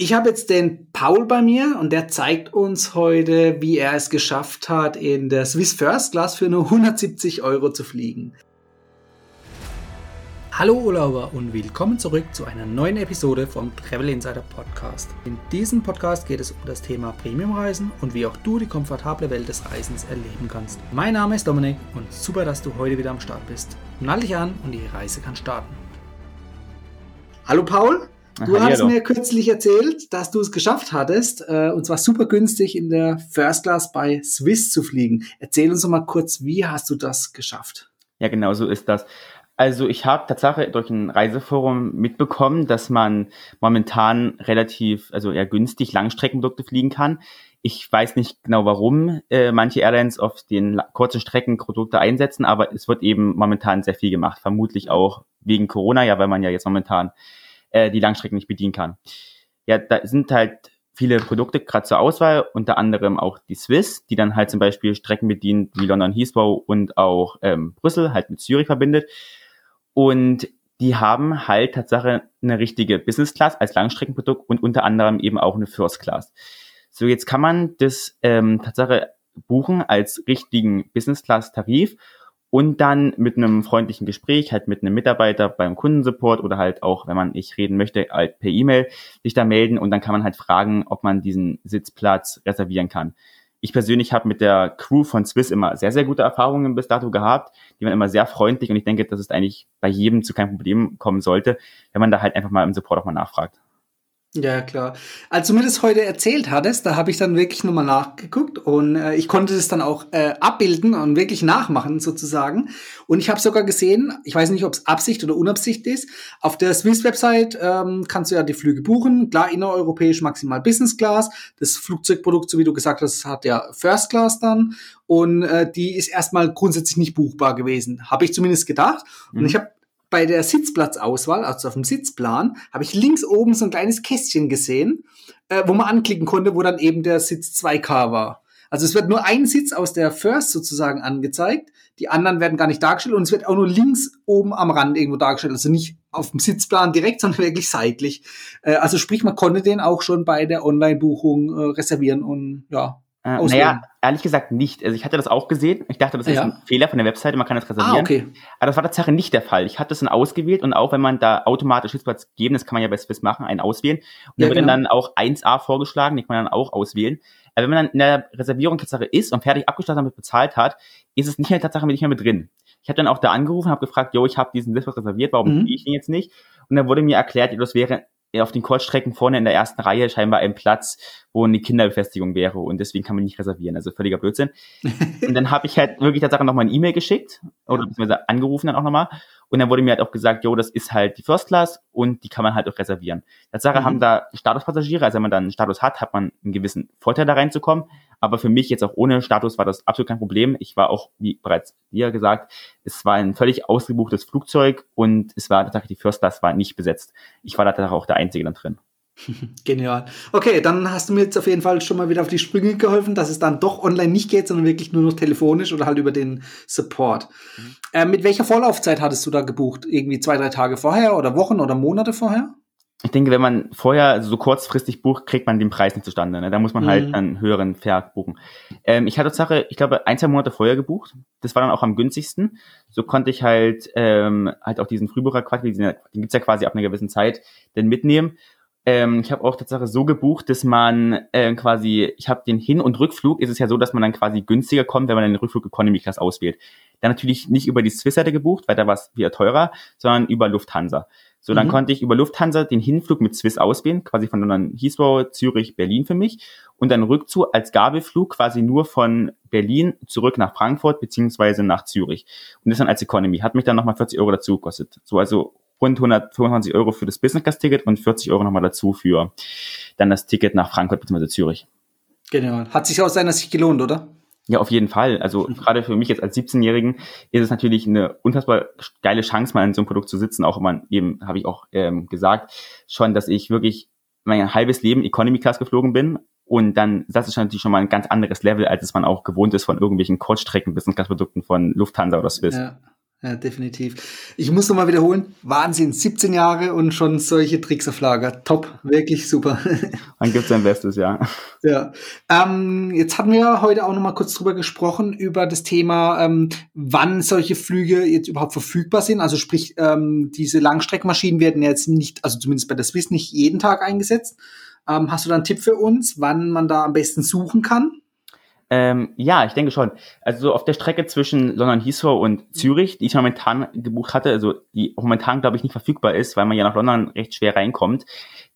Ich habe jetzt den Paul bei mir und der zeigt uns heute, wie er es geschafft hat, in der Swiss First Class für nur 170 Euro zu fliegen. Hallo Urlauber und willkommen zurück zu einer neuen Episode vom Travel Insider Podcast. In diesem Podcast geht es um das Thema Premiumreisen und wie auch du die komfortable Welt des Reisens erleben kannst. Mein Name ist Dominik und super, dass du heute wieder am Start bist. Nall dich an und die Reise kann starten. Hallo Paul. Du Aha, hast mir kürzlich erzählt, dass du es geschafft hattest, äh, und zwar super günstig in der First Class bei Swiss zu fliegen. Erzähl uns doch mal kurz, wie hast du das geschafft? Ja, genau so ist das. Also ich habe tatsächlich durch ein Reiseforum mitbekommen, dass man momentan relativ, also eher günstig Langstreckenprodukte fliegen kann. Ich weiß nicht genau, warum äh, manche Airlines auf den kurzen Strecken Produkte einsetzen, aber es wird eben momentan sehr viel gemacht. Vermutlich auch wegen Corona, ja, weil man ja jetzt momentan äh, die Langstrecken nicht bedienen kann. Ja, da sind halt viele Produkte gerade zur Auswahl, unter anderem auch die Swiss, die dann halt zum Beispiel Strecken bedient wie London Heathrow und auch ähm, Brüssel, halt mit Zürich verbindet. Und die haben halt tatsächlich eine richtige Business Class als Langstreckenprodukt und unter anderem eben auch eine First Class. So, jetzt kann man das ähm, tatsächlich buchen als richtigen Business Class Tarif und dann mit einem freundlichen Gespräch, halt mit einem Mitarbeiter beim Kundensupport oder halt auch, wenn man nicht reden möchte, halt per E-Mail sich da melden und dann kann man halt fragen, ob man diesen Sitzplatz reservieren kann. Ich persönlich habe mit der Crew von Swiss immer sehr, sehr gute Erfahrungen bis dato gehabt. Die waren immer sehr freundlich und ich denke, dass es eigentlich bei jedem zu keinem Problem kommen sollte, wenn man da halt einfach mal im Support auch mal nachfragt. Ja, klar. Als du mir das heute erzählt hattest, da habe ich dann wirklich nochmal nachgeguckt und äh, ich konnte das dann auch äh, abbilden und wirklich nachmachen sozusagen. Und ich habe sogar gesehen, ich weiß nicht, ob es Absicht oder Unabsicht ist, auf der Swiss-Website ähm, kannst du ja die Flüge buchen. Klar, innereuropäisch maximal Business Class. Das Flugzeugprodukt, so wie du gesagt hast, hat ja First Class dann. Und äh, die ist erstmal grundsätzlich nicht buchbar gewesen. Habe ich zumindest gedacht. Mhm. Und ich habe bei der Sitzplatzauswahl, also auf dem Sitzplan, habe ich links oben so ein kleines Kästchen gesehen, äh, wo man anklicken konnte, wo dann eben der Sitz 2K war. Also es wird nur ein Sitz aus der First sozusagen angezeigt, die anderen werden gar nicht dargestellt und es wird auch nur links oben am Rand irgendwo dargestellt, also nicht auf dem Sitzplan direkt, sondern wirklich seitlich. Äh, also sprich, man konnte den auch schon bei der Online-Buchung äh, reservieren und ja, äh, naja, ehrlich gesagt nicht. Also ich hatte das auch gesehen. Ich dachte, das ist ja. ein Fehler von der Webseite, man kann das reservieren. Ah, okay. Aber das war tatsächlich nicht der Fall. Ich hatte es dann ausgewählt und auch wenn man da automatisch Sitzplatz geben, das kann man ja bei Swiss machen, einen auswählen. Und ja, da wird genau. dann auch 1a vorgeschlagen, den kann man dann auch auswählen. Aber wenn man dann in der Reservierung Tatsache ist und fertig abgeschlossen damit bezahlt hat, ist es nicht in der Tatsache nicht mehr mit drin. Ich habe dann auch da angerufen, habe gefragt, jo, ich habe diesen Sitzplatz reserviert, warum mhm. ich den jetzt nicht? Und dann wurde mir erklärt, das wäre auf den Kurzstrecken vorne in der ersten Reihe scheinbar ein Platz, wo eine Kinderbefestigung wäre und deswegen kann man nicht reservieren. Also völliger Blödsinn. und dann habe ich halt wirklich tatsächlich nochmal eine E-Mail geschickt oder beziehungsweise angerufen dann auch nochmal und dann wurde mir halt auch gesagt, jo, das ist halt die First Class und die kann man halt auch reservieren. Tatsache mhm. haben da Statuspassagiere, also wenn man dann einen Status hat, hat man einen gewissen Vorteil da reinzukommen. Aber für mich jetzt auch ohne Status war das absolut kein Problem. Ich war auch, wie bereits dir gesagt, es war ein völlig ausgebuchtes Flugzeug und es war tatsächlich die First Class war nicht besetzt. Ich war da auch der Einzige dann drin. Genial. Okay, dann hast du mir jetzt auf jeden Fall schon mal wieder auf die Sprünge geholfen, dass es dann doch online nicht geht, sondern wirklich nur noch telefonisch oder halt über den Support. Mhm. Äh, mit welcher Vorlaufzeit hattest du da gebucht? Irgendwie zwei, drei Tage vorher oder Wochen oder Monate vorher? Ich denke, wenn man vorher so kurzfristig bucht, kriegt man den Preis nicht zustande. Ne? Da muss man halt mhm. halt einen höheren Fair buchen. Ähm, ich hatte Sache, ich glaube, ein, zwei Monate vorher gebucht. Das war dann auch am günstigsten. So konnte ich halt ähm, halt auch diesen Frühbucher quasi, den gibt's ja quasi ab einer gewissen Zeit, denn mitnehmen. Ähm, ich habe auch tatsächlich so gebucht, dass man äh, quasi, ich habe den Hin- und Rückflug, ist es ja so, dass man dann quasi günstiger kommt, wenn man den Rückflug Economy Class auswählt. Dann natürlich nicht über die Swiss-Seite gebucht, weil da war es wieder teurer, sondern über Lufthansa. So, dann mhm. konnte ich über Lufthansa den Hinflug mit Swiss auswählen, quasi von London Heathrow, Zürich, Berlin für mich. Und dann Rückzug als Gabelflug quasi nur von Berlin zurück nach Frankfurt beziehungsweise nach Zürich. Und das dann als Economy. Hat mich dann nochmal 40 Euro dazu gekostet. So, also rund 125 Euro für das Business Class Ticket und 40 Euro nochmal dazu für dann das Ticket nach Frankfurt bzw. Zürich. Genau. Hat sich aus seiner Sicht gelohnt, oder? Ja, auf jeden Fall. Also gerade für mich jetzt als 17-Jährigen ist es natürlich eine unfassbar geile Chance, mal in so einem Produkt zu sitzen. Auch immer eben, habe ich auch ähm, gesagt, schon, dass ich wirklich mein halbes Leben Economy Class geflogen bin. Und dann, das ist natürlich schon mal ein ganz anderes Level, als es man auch gewohnt ist von irgendwelchen Kurzstrecken Business Class Produkten von Lufthansa oder Swiss. Ja. Ja, definitiv. Ich muss nochmal wiederholen. Wahnsinn. 17 Jahre und schon solche Tricks auf Lager. Top. Wirklich super. Man gibt sein Bestes, ja. Ja. Ähm, jetzt hatten wir heute auch nochmal kurz drüber gesprochen, über das Thema, ähm, wann solche Flüge jetzt überhaupt verfügbar sind. Also sprich, ähm, diese Langstreckmaschinen werden jetzt nicht, also zumindest bei der Swiss nicht jeden Tag eingesetzt. Ähm, hast du da einen Tipp für uns, wann man da am besten suchen kann? Ähm, ja, ich denke schon. Also so auf der Strecke zwischen London Heathrow und Zürich, die ich momentan gebucht hatte, also die momentan glaube ich nicht verfügbar ist, weil man ja nach London recht schwer reinkommt.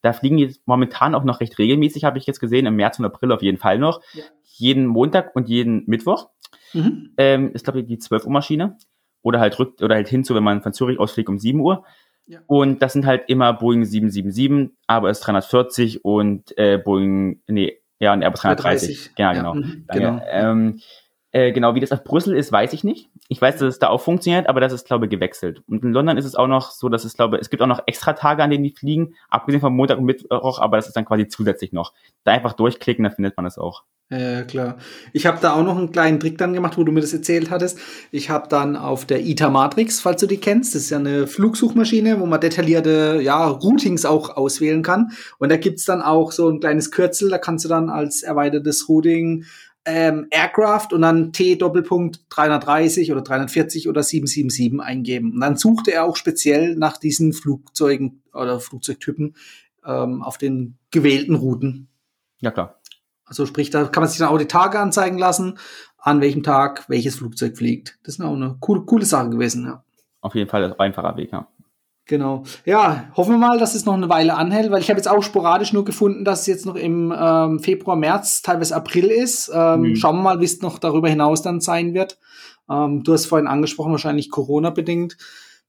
Da fliegen die momentan auch noch recht regelmäßig, habe ich jetzt gesehen, im März und April auf jeden Fall noch. Ja. Jeden Montag und jeden Mittwoch. Mhm. Ähm, ist glaube ich die 12 Uhr Maschine. Oder halt rückt oder halt hinzu, wenn man von Zürich ausfliegt um 7 Uhr. Ja. Und das sind halt immer Boeing 777, aber es 340 und äh, Boeing, nee, ja, ein Airbus 330. Ja, genau. Mhm, genau. Ähm, äh, genau, wie das auf Brüssel ist, weiß ich nicht. Ich weiß, dass es da auch funktioniert, aber das ist, glaube ich, gewechselt. Und in London ist es auch noch so, dass es, glaube es gibt auch noch extra Tage, an denen die fliegen, abgesehen von Montag und Mittwoch, aber das ist dann quasi zusätzlich noch. Da einfach durchklicken, dann findet man es auch. Ja, klar. Ich habe da auch noch einen kleinen Trick dann gemacht, wo du mir das erzählt hattest. Ich habe dann auf der ITA Matrix, falls du die kennst, das ist ja eine Flugsuchmaschine, wo man detaillierte ja, Routings auch auswählen kann. Und da gibt's dann auch so ein kleines Kürzel, da kannst du dann als erweitertes Routing ähm, Aircraft und dann T Doppelpunkt 330 oder 340 oder 777 eingeben. Und dann suchte er auch speziell nach diesen Flugzeugen oder Flugzeugtypen ähm, auf den gewählten Routen. Ja, klar. Also sprich, da kann man sich dann auch die Tage anzeigen lassen, an welchem Tag welches Flugzeug fliegt. Das ist auch eine coole, coole Sache gewesen, ja. Auf jeden Fall ein einfacher Weg, ja. Genau. Ja, hoffen wir mal, dass es noch eine Weile anhält, weil ich habe jetzt auch sporadisch nur gefunden, dass es jetzt noch im ähm, Februar, März, teilweise April ist. Ähm, mhm. Schauen wir mal, wie es noch darüber hinaus dann sein wird. Ähm, du hast vorhin angesprochen, wahrscheinlich Corona-bedingt.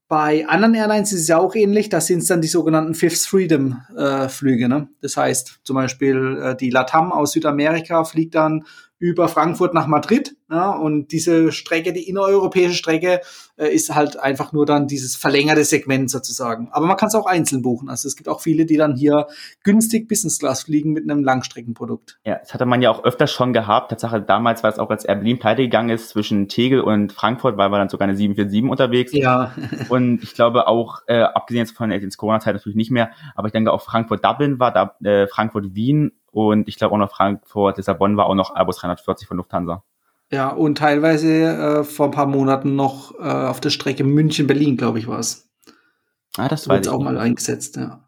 Bei anderen Airlines ist es ja auch ähnlich. Da sind es dann die sogenannten Fifth Freedom äh, Flüge. Ne? Das heißt zum Beispiel äh, die Latam aus Südamerika fliegt dann über Frankfurt nach Madrid. Ja, und diese Strecke, die innereuropäische Strecke, äh, ist halt einfach nur dann dieses verlängerte Segment sozusagen. Aber man kann es auch einzeln buchen. Also es gibt auch viele, die dann hier günstig Business Class fliegen mit einem Langstreckenprodukt. Ja, das hatte man ja auch öfter schon gehabt. Tatsache damals war es auch, als Air Berlin pleite gegangen ist zwischen Tegel und Frankfurt, weil wir dann sogar eine 747 unterwegs. Ja. und ich glaube auch, äh, abgesehen jetzt von der Corona-Zeit natürlich nicht mehr, aber ich denke auch Frankfurt-Dublin war da, äh, Frankfurt-Wien und ich glaube auch noch Frankfurt, Lissabon war auch noch Airbus 340 von Lufthansa. Ja, und teilweise äh, vor ein paar Monaten noch äh, auf der Strecke München-Berlin, glaube ich, war es. Ah, das war auch mal eingesetzt, ja.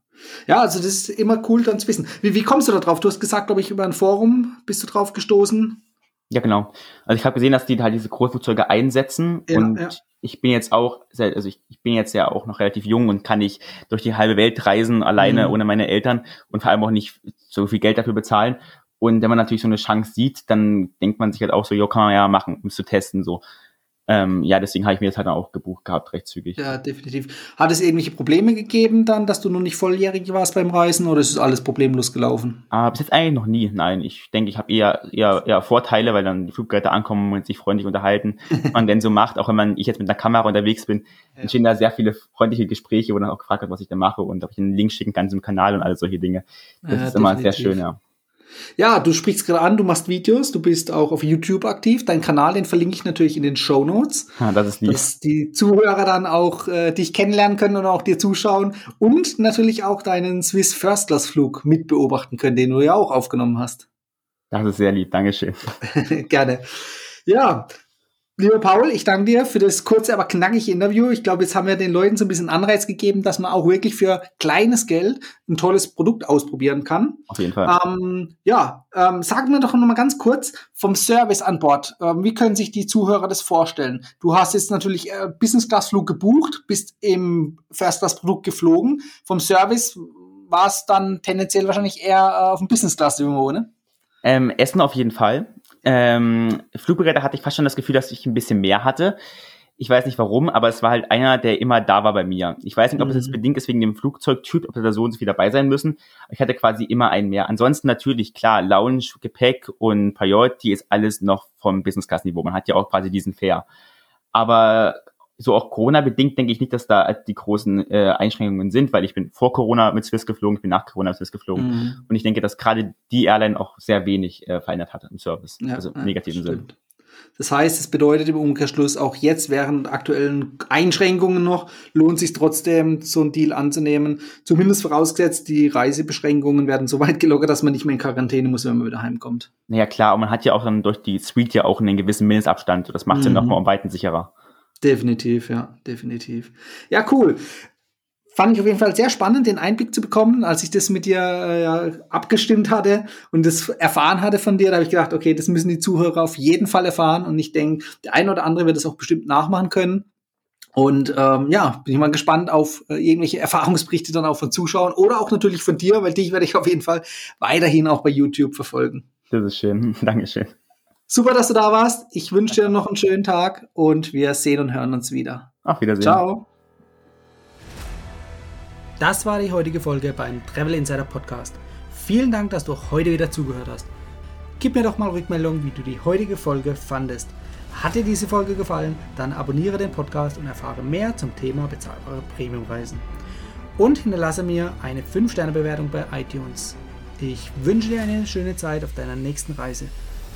Ja, also das ist immer cool dann zu wissen. Wie, wie kommst du da drauf? Du hast gesagt, glaube ich, über ein Forum bist du drauf gestoßen. Ja, genau. Also ich habe gesehen, dass die halt diese Großflugzeuge einsetzen ja, und ja. Ich bin jetzt auch, also ich, ich bin jetzt ja auch noch relativ jung und kann nicht durch die halbe Welt reisen alleine mhm. ohne meine Eltern und vor allem auch nicht so viel Geld dafür bezahlen. Und wenn man natürlich so eine Chance sieht, dann denkt man sich halt auch so, jo, kann man ja machen, um zu testen, so. Ähm, ja, deswegen habe ich mir das halt auch gebucht gehabt, recht zügig. Ja, definitiv. Hat es irgendwelche Probleme gegeben dann, dass du noch nicht volljährig warst beim Reisen oder ist es alles problemlos gelaufen? Ah, bis jetzt eigentlich noch nie. Nein, ich denke, ich habe eher, eher, eher Vorteile, weil dann die Fluggeräte ankommen und sich freundlich unterhalten, was man denn so macht. Auch wenn man, ich jetzt mit einer Kamera unterwegs bin, ja. entstehen da sehr viele freundliche Gespräche, wo dann auch gefragt wird, was ich da mache und ob ich einen Link schicken kann zum Kanal und all solche Dinge. Das ja, ist definitiv. immer sehr schön, ja. Ja, du sprichst gerade an, du machst Videos, du bist auch auf YouTube aktiv. Dein Kanal, den verlinke ich natürlich in den Show Notes. Ja, das ist lieb. Dass die Zuhörer dann auch äh, dich kennenlernen können und auch dir zuschauen und natürlich auch deinen Swiss First Class Flug mitbeobachten können, den du ja auch aufgenommen hast. Das ist sehr lieb, Dankeschön. Gerne. Ja, Lieber Paul, ich danke dir für das kurze, aber knackige Interview. Ich glaube, jetzt haben wir den Leuten so ein bisschen Anreiz gegeben, dass man auch wirklich für kleines Geld ein tolles Produkt ausprobieren kann. Auf jeden Fall. Ähm, ja, ähm, sagen wir doch noch mal ganz kurz vom Service an Bord. Ähm, wie können sich die Zuhörer das vorstellen? Du hast jetzt natürlich äh, Business Class Flug gebucht, bist im First Class Produkt geflogen. Vom Service war es dann tendenziell wahrscheinlich eher äh, auf dem Business Class Niveau, ne? Ähm, Essen auf jeden Fall. Ähm, Fluggeräte hatte ich fast schon das Gefühl, dass ich ein bisschen mehr hatte. Ich weiß nicht warum, aber es war halt einer, der immer da war bei mir. Ich weiß nicht, ob mhm. es jetzt mhm. bedingt ist wegen dem Flugzeugtyp, ob da so und so viel dabei sein müssen. Ich hatte quasi immer einen mehr. Ansonsten natürlich, klar, Lounge, Gepäck und Priority ist alles noch vom Business-Class-Niveau. Man hat ja auch quasi diesen Fair. Aber so auch Corona-bedingt denke ich nicht, dass da die großen äh, Einschränkungen sind, weil ich bin vor Corona mit Swiss geflogen, ich bin nach Corona mit Swiss geflogen. Mhm. Und ich denke, dass gerade die Airline auch sehr wenig äh, verändert hat im Service, ja, also im negativen Sinn. Das heißt, es bedeutet im Umkehrschluss auch jetzt während aktuellen Einschränkungen noch, lohnt sich trotzdem, so einen Deal anzunehmen. Zumindest vorausgesetzt, die Reisebeschränkungen werden so weit gelockert, dass man nicht mehr in Quarantäne muss, wenn man wieder heimkommt. Naja, klar, und man hat ja auch dann durch die Suite ja auch einen gewissen Mindestabstand. Das macht es mhm. ja nochmal um Weiten sicherer. Definitiv, ja, definitiv. Ja, cool fand ich auf jeden Fall sehr spannend, den Einblick zu bekommen, als ich das mit dir äh, abgestimmt hatte und das erfahren hatte von dir. Da habe ich gedacht, okay, das müssen die Zuhörer auf jeden Fall erfahren. Und ich denke, der eine oder andere wird es auch bestimmt nachmachen können. Und ähm, ja, bin ich mal gespannt auf äh, irgendwelche Erfahrungsberichte dann auch von Zuschauern oder auch natürlich von dir, weil dich werde ich auf jeden Fall weiterhin auch bei YouTube verfolgen. Das ist schön. Dankeschön. Super, dass du da warst. Ich wünsche dir noch einen schönen Tag und wir sehen und hören uns wieder. Auf Wiedersehen. Ciao. Das war die heutige Folge beim Travel Insider Podcast. Vielen Dank, dass du auch heute wieder zugehört hast. Gib mir doch mal Rückmeldung, wie du die heutige Folge fandest. Hat dir diese Folge gefallen, dann abonniere den Podcast und erfahre mehr zum Thema bezahlbare Premiumreisen. Und hinterlasse mir eine 5-Sterne-Bewertung bei iTunes. Ich wünsche dir eine schöne Zeit auf deiner nächsten Reise.